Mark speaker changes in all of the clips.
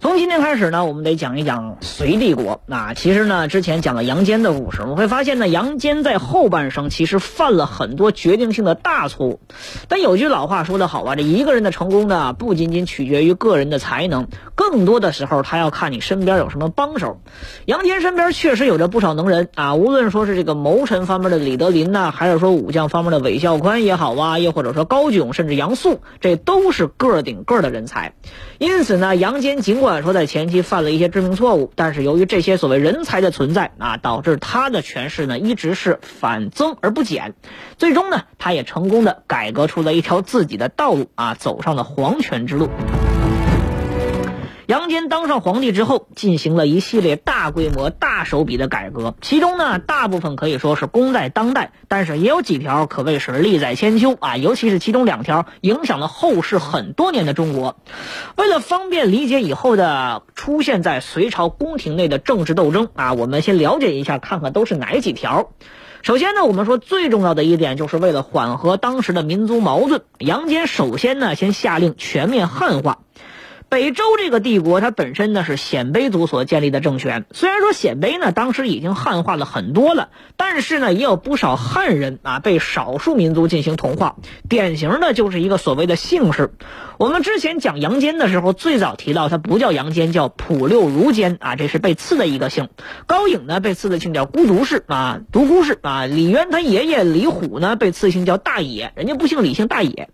Speaker 1: 从今天开始呢，我们得讲一讲隋帝国。那其实呢，之前讲了杨坚的故事，我们会发现呢，杨坚在后半生其实犯了很多决定性的大错误。但有句老话说得好啊，这一个人的成功呢，不仅仅取决于个人的才能，更多的时候他要看你身边有什么帮手。杨坚身边确实有着不少能人啊，无论说是这个谋臣方面的李德林呐，还是说武将方面的韦孝宽也好啊，又或者说高炯，甚至杨素，这都是个顶个的人才。因此呢，杨坚尽管说在前期犯了一些致命错误，但是由于这些所谓人才的存在啊，导致他的权势呢一直是反增而不减。最终呢，他也成功的改革出了一条自己的道路啊，走上了皇权之路。杨坚当上皇帝之后，进行了一系列大规模、大手笔的改革，其中呢，大部分可以说是功在当代，但是也有几条可谓是利在千秋啊，尤其是其中两条影响了后世很多年的中国。为了方便理解以后的出现在隋朝宫廷内的政治斗争啊，我们先了解一下，看看都是哪几条。首先呢，我们说最重要的一点，就是为了缓和当时的民族矛盾，杨坚首先呢，先下令全面汉化。北周这个帝国，它本身呢是鲜卑族所建立的政权。虽然说鲜卑呢当时已经汉化了很多了，但是呢也有不少汉人啊被少数民族进行同化。典型的就是一个所谓的姓氏。我们之前讲杨坚的时候，最早提到他不叫杨坚，叫普六如坚啊，这是被赐的一个姓。高颖呢被赐的姓叫孤独氏啊，独孤氏啊。李渊他爷爷李虎呢被赐姓叫大野，人家不姓李，姓大野。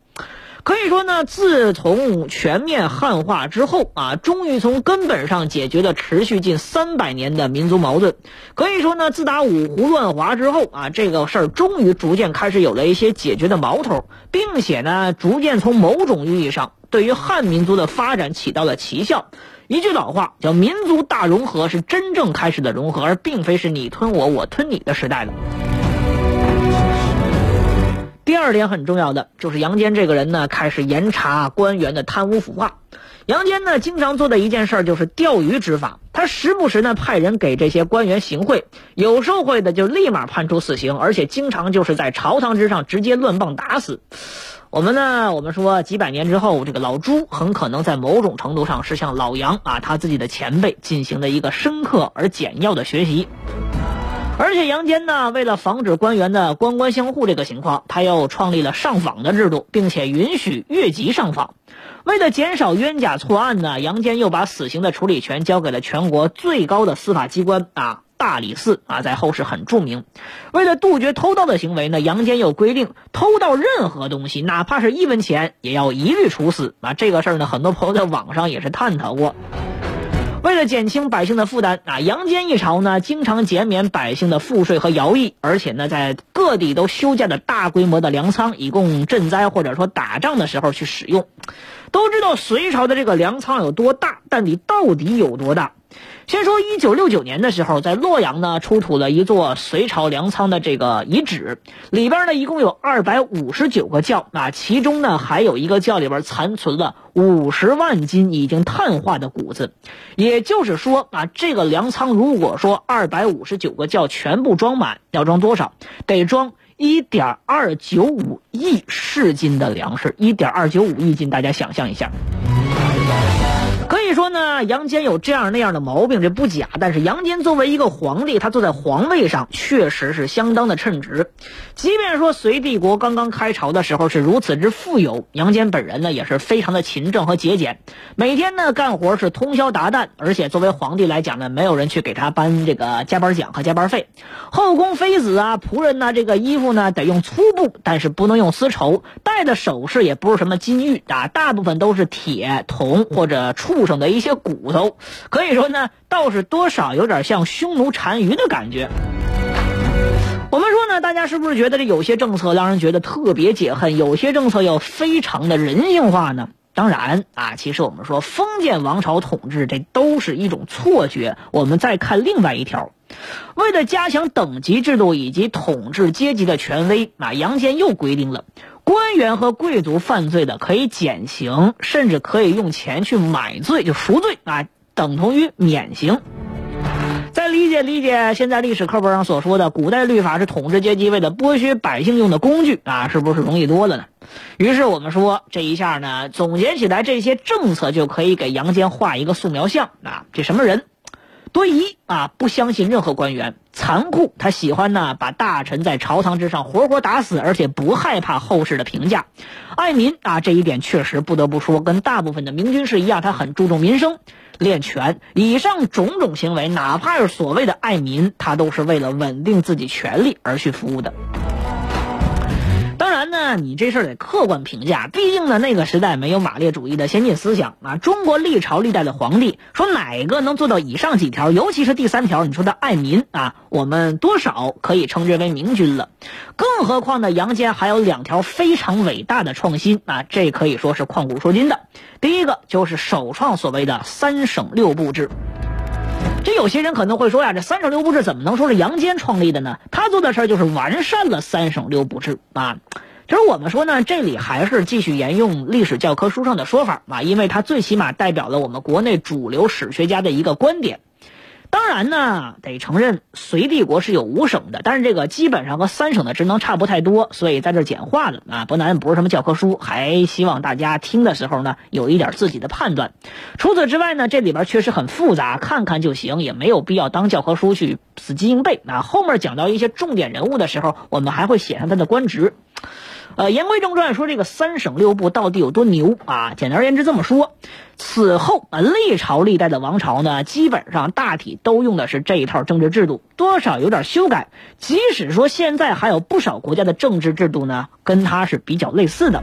Speaker 1: 可以说呢，自从全面汉化之后啊，终于从根本上解决了持续近三百年的民族矛盾。可以说呢，自打五胡乱华之后啊，这个事儿终于逐渐开始有了一些解决的苗头，并且呢，逐渐从某种意义上对于汉民族的发展起到了奇效。一句老话叫“民族大融合”是真正开始的融合，而并非是你吞我，我吞你的时代了。第二点很重要的就是杨坚这个人呢，开始严查官员的贪污腐化。杨坚呢，经常做的一件事儿就是钓鱼执法。他时不时呢派人给这些官员行贿，有受贿的就立马判处死刑，而且经常就是在朝堂之上直接乱棒打死。我们呢，我们说几百年之后，这个老朱很可能在某种程度上是向老杨啊他自己的前辈进行了一个深刻而简要的学习。而且杨坚呢，为了防止官员的官官相护这个情况，他又创立了上访的制度，并且允许越级上访。为了减少冤假错案呢，杨坚又把死刑的处理权交给了全国最高的司法机关啊，大理寺啊，在后世很著名。为了杜绝偷盗的行为呢，杨坚又规定，偷盗任何东西，哪怕是一文钱，也要一律处死啊。这个事儿呢，很多朋友在网上也是探讨过。为了减轻百姓的负担啊，杨坚一朝呢，经常减免百姓的赋税和徭役，而且呢，在各地都修建了大规模的粮仓，以供赈灾或者说打仗的时候去使用。都知道隋朝的这个粮仓有多大，但你到底有多大？先说一九六九年的时候，在洛阳呢出土了一座隋朝粮仓的这个遗址，里边呢一共有二百五十九个窖，啊，其中呢还有一个窖里边残存了五十万斤已经碳化的谷子，也就是说啊，这个粮仓如果说二百五十九个窖全部装满，要装多少？得装一点二九五亿市斤的粮食，一点二九五亿斤，大家想象一下。可以说呢，杨坚有这样那样的毛病，这不假。但是杨坚作为一个皇帝，他坐在皇位上，确实是相当的称职。即便说隋帝国刚刚开朝的时候是如此之富有，杨坚本人呢也是非常的勤政和节俭，每天呢干活是通宵达旦，而且作为皇帝来讲呢，没有人去给他颁这个加班奖和加班费。后宫妃子啊、仆人呢，这个衣服呢得用粗布，但是不能用丝绸，戴的首饰也不是什么金玉啊，大部分都是铁、铜或者畜生的一些骨头。可以说呢，倒是多少有点像匈奴单于的感觉。我们说呢，大家是不是觉得这有些政策让人觉得特别解恨，有些政策又非常的人性化呢？当然啊，其实我们说封建王朝统治，这都是一种错觉。我们再看另外一条，为了加强等级制度以及统治阶级的权威，啊，杨坚又规定了，官员和贵族犯罪的可以减刑，甚至可以用钱去买罪，就赎罪啊，等同于免刑。再理解理解现在历史课本上所说的古代律法是统治阶级为了剥削百姓用的工具啊，是不是容易多了呢？于是我们说这一下呢，总结起来这些政策就可以给杨坚画一个素描像啊，这什么人？多疑啊，不相信任何官员，残酷，他喜欢呢把大臣在朝堂之上活活打死，而且不害怕后世的评价。爱民啊，这一点确实不得不说，跟大部分的明君是一样，他很注重民生。练权，以上种种行为，哪怕是所谓的爱民，他都是为了稳定自己权力而去服务的。那，你这事儿得客观评价，毕竟呢，那个时代没有马列主义的先进思想啊。中国历朝历代的皇帝，说哪个能做到以上几条，尤其是第三条，你说的爱民啊，我们多少可以称之为明君了。更何况呢，杨坚还有两条非常伟大的创新啊，这可以说是旷古说今的。第一个就是首创所谓的三省六部制。这有些人可能会说呀，这三省六部制怎么能说是杨坚创立的呢？他做的事儿就是完善了三省六部制啊。其实我们说呢，这里还是继续沿用历史教科书上的说法啊，因为它最起码代表了我们国内主流史学家的一个观点。当然呢，得承认隋帝国是有五省的，但是这个基本上和三省的职能差不太多，所以在这简化了啊。不然不是什么教科书，还希望大家听的时候呢有一点自己的判断。除此之外呢，这里边确实很复杂，看看就行，也没有必要当教科书去死记硬背啊。后面讲到一些重点人物的时候，我们还会写上他的官职。呃，言归正传，说这个三省六部到底有多牛啊？简而言之这么说，此后啊，历朝历代的王朝呢，基本上大体都用的是这一套政治制度，多少有点修改。即使说现在还有不少国家的政治制度呢，跟它是比较类似的。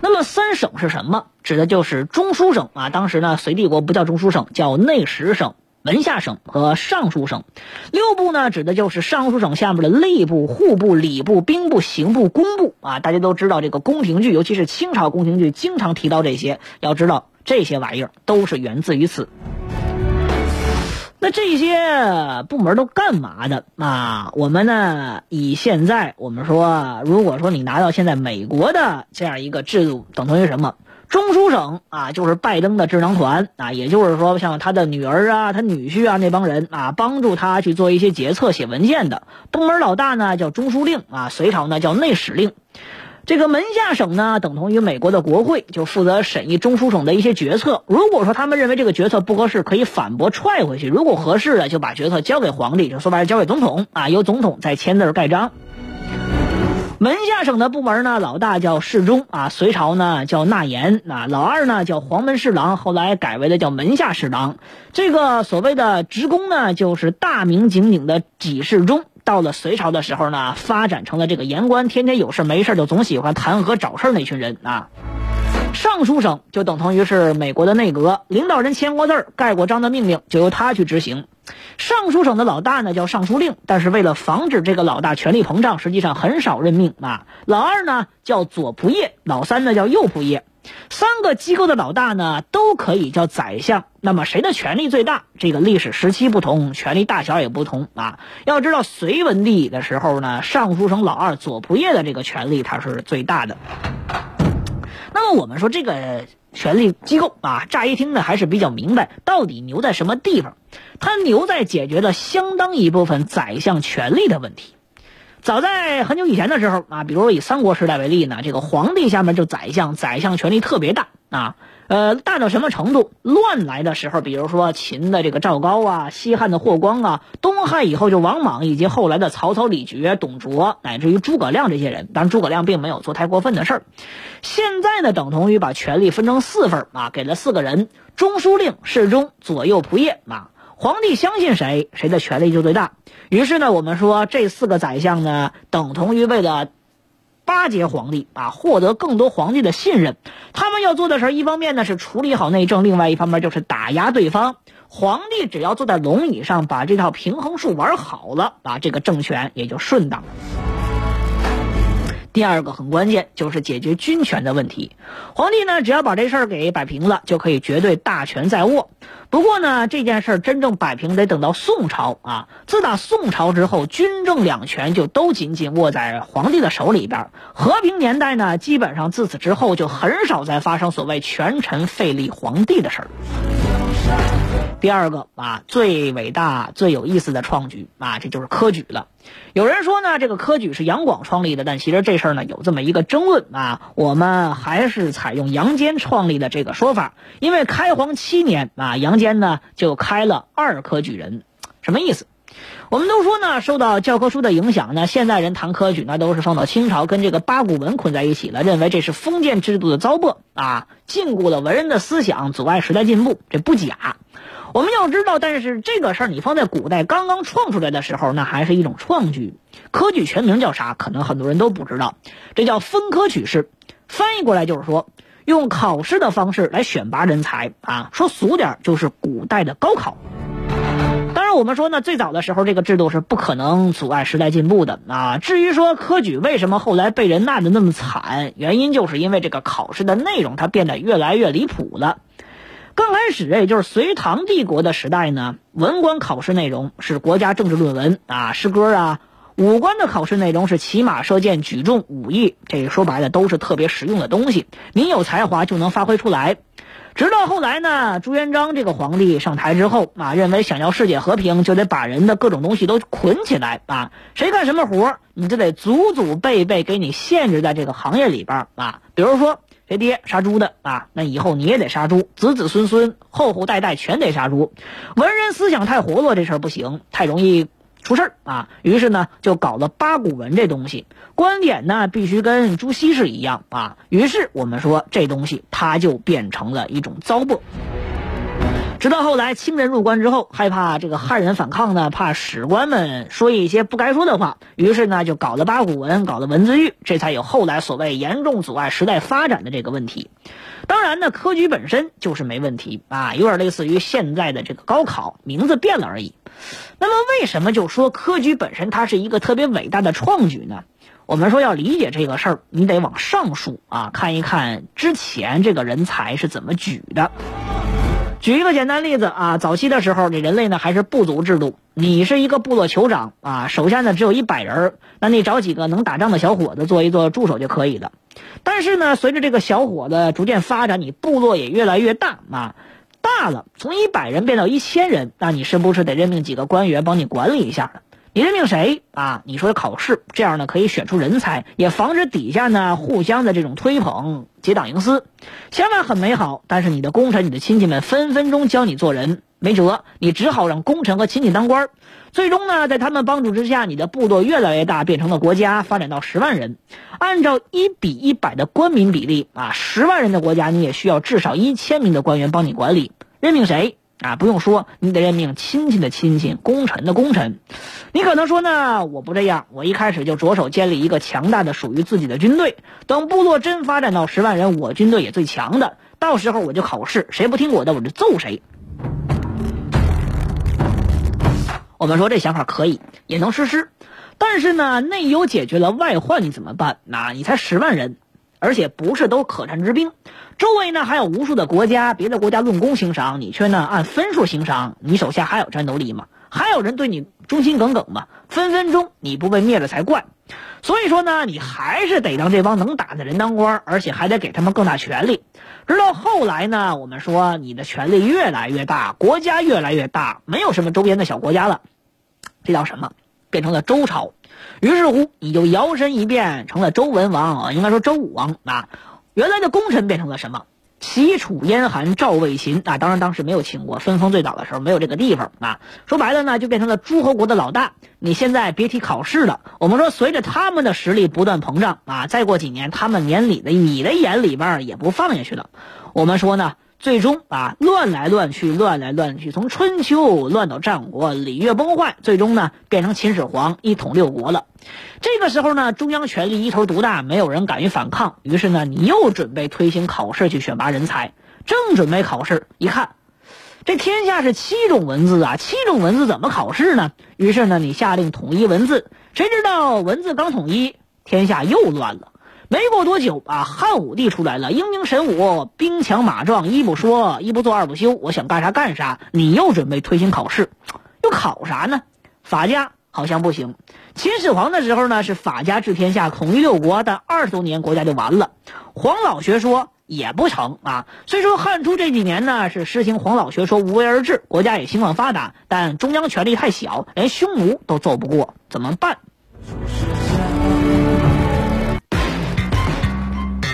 Speaker 1: 那么三省是什么？指的就是中书省啊。当时呢，隋帝国不叫中书省，叫内史省。文下省和尚书省，六部呢，指的就是尚书省下面的吏部、户部、礼部、兵部、刑部、工部啊。大家都知道这个宫廷剧，尤其是清朝宫廷剧，经常提到这些。要知道这些玩意儿都是源自于此。那这些部门都干嘛的啊？我们呢，以现在我们说，如果说你拿到现在美国的这样一个制度，等同于什么？中书省啊，就是拜登的智囊团啊，也就是说，像他的女儿啊、他女婿啊那帮人啊，帮助他去做一些决策、写文件的部门老大呢，叫中书令啊，隋朝呢叫内史令。这个门下省呢，等同于美国的国会，就负责审议中书省的一些决策。如果说他们认为这个决策不合适，可以反驳踹回去；如果合适了，就把决策交给皇帝，就说白了交给总统啊，由总统再签字盖章。门下省的部门呢，老大叫侍中啊，隋朝呢叫纳言啊，老二呢叫黄门侍郎，后来改为了叫门下侍郎。这个所谓的职工呢，就是大名鼎鼎的给事中。到了隋朝的时候呢，发展成了这个言官，天天有事没事就总喜欢弹劾找事那群人啊。尚书省就等同于是美国的内阁，领导人签过字盖过章的命令就由他去执行。尚书省的老大呢叫尚书令，但是为了防止这个老大权力膨胀，实际上很少任命啊。老二呢叫左仆射，老三呢叫右仆射。三个机构的老大呢都可以叫宰相。那么谁的权力最大？这个历史时期不同，权力大小也不同啊。要知道隋文帝的时候呢，尚书省老二左仆射的这个权力他是最大的。那么我们说这个。权力机构啊，乍一听呢还是比较明白，到底牛在什么地方？它牛在解决了相当一部分宰相权力的问题。早在很久以前的时候啊，比如说以三国时代为例呢，这个皇帝下面就宰相，宰相权力特别大啊。呃，大到什么程度？乱来的时候，比如说秦的这个赵高啊，西汉的霍光啊，东汉以后就王莽，以及后来的曹操、李傕、董卓，乃至于诸葛亮这些人。当然，诸葛亮并没有做太过分的事儿。现在呢，等同于把权力分成四份啊，给了四个人：中书令、侍中、左右仆射啊。皇帝相信谁，谁的权力就最大。于是呢，我们说这四个宰相呢，等同于为了。巴结皇帝啊，获得更多皇帝的信任。他们要做的事儿，一方面呢是处理好内政，另外一方面就是打压对方。皇帝只要坐在龙椅上，把这套平衡术玩好了，啊，这个政权也就顺当了。第二个很关键，就是解决军权的问题。皇帝呢，只要把这事儿给摆平了，就可以绝对大权在握。不过呢，这件事儿真正摆平得等到宋朝啊。自打宋朝之后，军政两权就都紧紧握在皇帝的手里边。和平年代呢，基本上自此之后就很少再发生所谓权臣废立皇帝的事儿。第二个啊，最伟大、最有意思的创举啊，这就是科举了。有人说呢，这个科举是杨广创立的，但其实这事儿呢有这么一个争论啊。我们还是采用杨坚创立的这个说法，因为开皇七年啊，杨坚呢就开了二科举人，什么意思？我们都说呢，受到教科书的影响呢，现在人谈科举呢都是放到清朝跟这个八股文捆在一起了，认为这是封建制度的糟粕啊，禁锢了文人的思想，阻碍时代进步，这不假。我们要知道，但是这个事儿你放在古代刚刚创出来的时候，那还是一种创举。科举全名叫啥？可能很多人都不知道，这叫分科取士。翻译过来就是说，用考试的方式来选拔人才啊。说俗点就是古代的高考。我们说呢，最早的时候这个制度是不可能阻碍时代进步的啊。至于说科举为什么后来被人骂的那么惨，原因就是因为这个考试的内容它变得越来越离谱了。刚开始，也就是隋唐帝国的时代呢，文官考试内容是国家政治论文啊、诗歌啊；武官的考试内容是骑马射箭、举重、武艺，这说白了都是特别实用的东西，你有才华就能发挥出来。直到后来呢，朱元璋这个皇帝上台之后啊，认为想要世界和平，就得把人的各种东西都捆起来啊，谁干什么活你就得祖祖辈辈给你限制在这个行业里边啊，比如说。谁爹杀猪的啊？那以后你也得杀猪，子子孙孙、后后代代全得杀猪。文人思想太活络，这事儿不行，太容易出事儿啊。于是呢，就搞了八股文这东西，观点呢必须跟朱熹是一样啊。于是我们说这东西它就变成了一种糟粕。直到后来清人入关之后，害怕这个汉人反抗呢，怕史官们说一些不该说的话，于是呢就搞了八股文，搞了文字狱，这才有后来所谓严重阻碍时代发展的这个问题。当然呢，科举本身就是没问题啊，有点类似于现在的这个高考，名字变了而已。那么为什么就说科举本身它是一个特别伟大的创举呢？我们说要理解这个事儿，你得往上数啊，看一看之前这个人才是怎么举的。举一个简单例子啊，早期的时候，你人类呢还是部族制度。你是一个部落酋长啊，手下呢只有一百人，那你找几个能打仗的小伙子做一做助手就可以了。但是呢，随着这个小伙子逐渐发展，你部落也越来越大啊，大了，从一百人变到一千人，那你是不是得任命几个官员帮你管理一下呢你任命谁啊？你说考试这样呢，可以选出人才，也防止底下呢互相的这种推捧、结党营私。想法很美好，但是你的功臣、你的亲戚们分分钟教你做人，没辙，你只好让功臣和亲戚当官。最终呢，在他们帮助之下，你的部落越来越大，变成了国家，发展到十万人。按照一比一百的官民比例啊，十万人的国家，你也需要至少一千名的官员帮你管理。任命谁？啊，不用说，你得任命亲戚的亲戚，功臣的功臣。你可能说呢，我不这样，我一开始就着手建立一个强大的属于自己的军队。等部落真发展到十万人，我军队也最强的，到时候我就考试，谁不听我的，我就揍谁。我们说这想法可以，也能实施，但是呢，内忧解决了，外患你怎么办？那你才十万人。而且不是都可战之兵，周围呢还有无数的国家，别的国家论功行赏，你却呢按分数行赏，你手下还有战斗力吗？还有人对你忠心耿耿吗？分分钟你不被灭了才怪。所以说呢，你还是得让这帮能打的人当官，而且还得给他们更大权力。直到后来呢，我们说你的权力越来越大，国家越来越大，没有什么周边的小国家了，这叫什么？变成了周朝。于是乎，你就摇身一变成了周文王啊，应该说周武王啊。原来的功臣变成了什么？齐、楚、燕、韩、赵、魏、秦啊。当然，当时没有秦国，分封最早的时候没有这个地方啊。说白了呢，就变成了诸侯国的老大。你现在别提考试了。我们说，随着他们的实力不断膨胀啊，再过几年，他们眼里的你的眼里边也不放下去了。我们说呢。最终啊，乱来乱去，乱来乱去，从春秋乱到战国，礼乐崩坏，最终呢变成秦始皇一统六国了。这个时候呢，中央权力一头独大，没有人敢于反抗。于是呢，你又准备推行考试去选拔人才。正准备考试，一看，这天下是七种文字啊，七种文字怎么考试呢？于是呢，你下令统一文字。谁知道文字刚统一，天下又乱了。没过多久啊，汉武帝出来了，英明神武，兵强马壮，一不说，一不做二不休，我想干啥干啥。你又准备推行考试，又考啥呢？法家好像不行。秦始皇的时候呢，是法家治天下，统一六国，但二十多年国家就完了。黄老学说也不成啊。虽说汉初这几年呢是实行黄老学说，无为而治，国家也兴旺发达，但中央权力太小，连匈奴都揍不过，怎么办？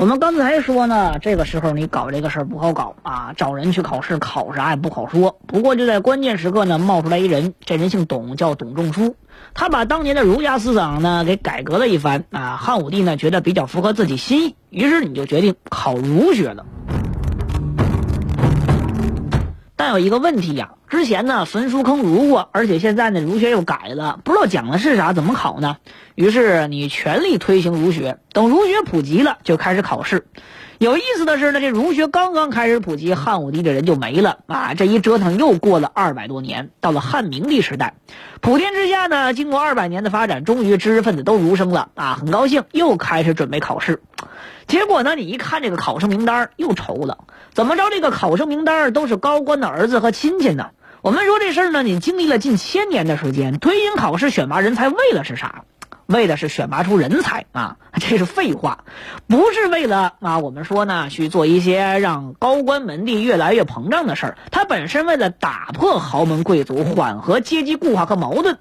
Speaker 1: 我们刚才说呢，这个时候你搞这个事儿不好搞啊，找人去考试，考啥也不好说。不过就在关键时刻呢，冒出来一人，这人姓董，叫董仲舒。他把当年的儒家思想呢给改革了一番啊。汉武帝呢觉得比较符合自己心意，于是你就决定考儒学了。但有一个问题呀，之前呢焚书坑儒过，而且现在呢儒学又改了，不知道讲的是啥，怎么考呢？于是你全力推行儒学，等儒学普及了，就开始考试。有意思的是呢，这儒学刚刚开始普及，汉武帝这人就没了啊！这一折腾又过了二百多年，到了汉明帝时代，普天之下呢，经过二百年的发展，终于知识分子都儒生了啊，很高兴，又开始准备考试。结果呢，你一看这个考生名单又愁了。怎么着？这个考生名单都是高官的儿子和亲戚呢？我们说这事儿呢，你经历了近千年的时间，推行考试选拔人才，为了是啥？为的是选拔出人才啊！这是废话，不是为了啊。我们说呢，去做一些让高官门第越来越膨胀的事儿。它本身为了打破豪门贵族，缓和阶级固化和矛盾。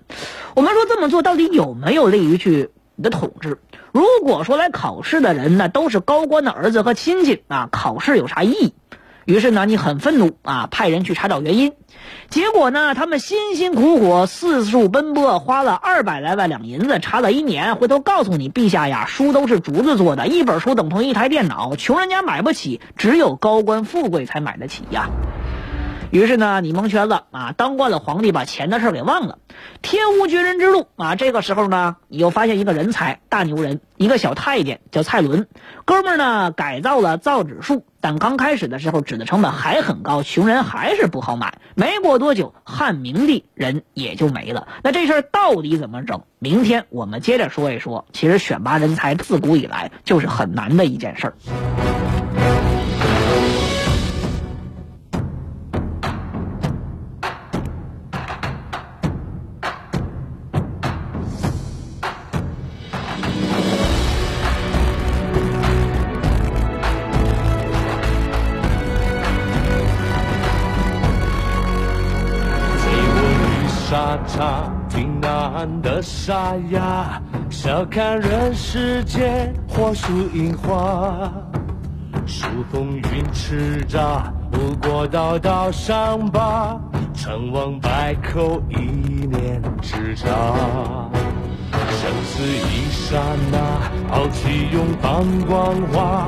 Speaker 1: 我们说这么做到底有没有利于去你的统治？如果说来考试的人呢，都是高官的儿子和亲戚啊，考试有啥意义？于是呢，你很愤怒啊，派人去查找原因。结果呢，他们辛辛苦苦四处奔波，花了二百来万两银子，查了一年，回头告诉你，陛下呀，书都是竹子做的，一本书等同一台电脑，穷人家买不起，只有高官富贵才买得起呀。于是呢，你蒙圈了啊！当惯了皇帝，把钱的事儿给忘了。天无绝人之路啊！这个时候呢，你又发现一个人才，大牛人，一个小太监叫蔡伦。哥们儿呢，改造了造纸术，但刚开始的时候，纸的成本还很高，穷人还是不好买。没过多久，汉明帝人也就没了。那这事儿到底怎么整？明天我们接着说一说。其实选拔人才自古以来就是很难的一件事儿。
Speaker 2: 的沙哑，笑看人世间，火树银花，数风云叱咤，不过道道伤疤，成王败寇，一念之差。生死一刹那，豪气永放光华，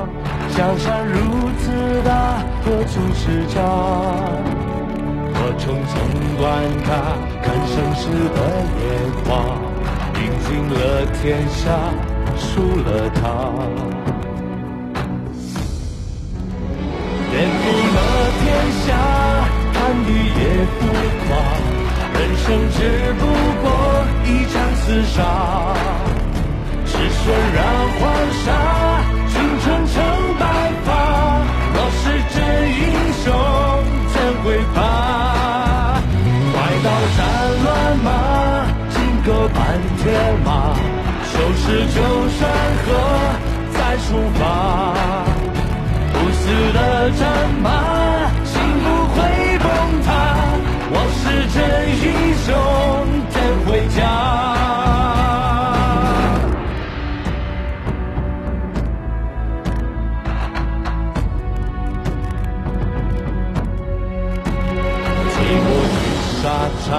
Speaker 2: 江山如此大，何处是家？我匆匆观看，看盛世的烟花，赢尽了天下，输了他。颠覆了天下，看地也浮夸，人生只不过一场厮杀，赤血染黄沙，青春成白发。若是真英雄，怎会怕？铁马，收拾旧山河，再出发。不死的战马，心不会崩塌。我是真英雄，真回家？寂寞的沙场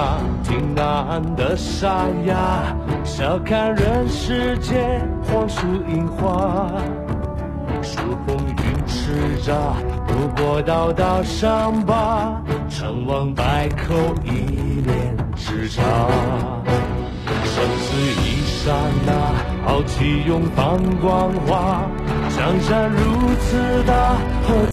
Speaker 2: 听那的沙哑，笑看人世间，黄树银花。数风云叱咤，不过道道伤疤，成王败寇一念之差。生死一刹那，豪气永放光华，江山如此大。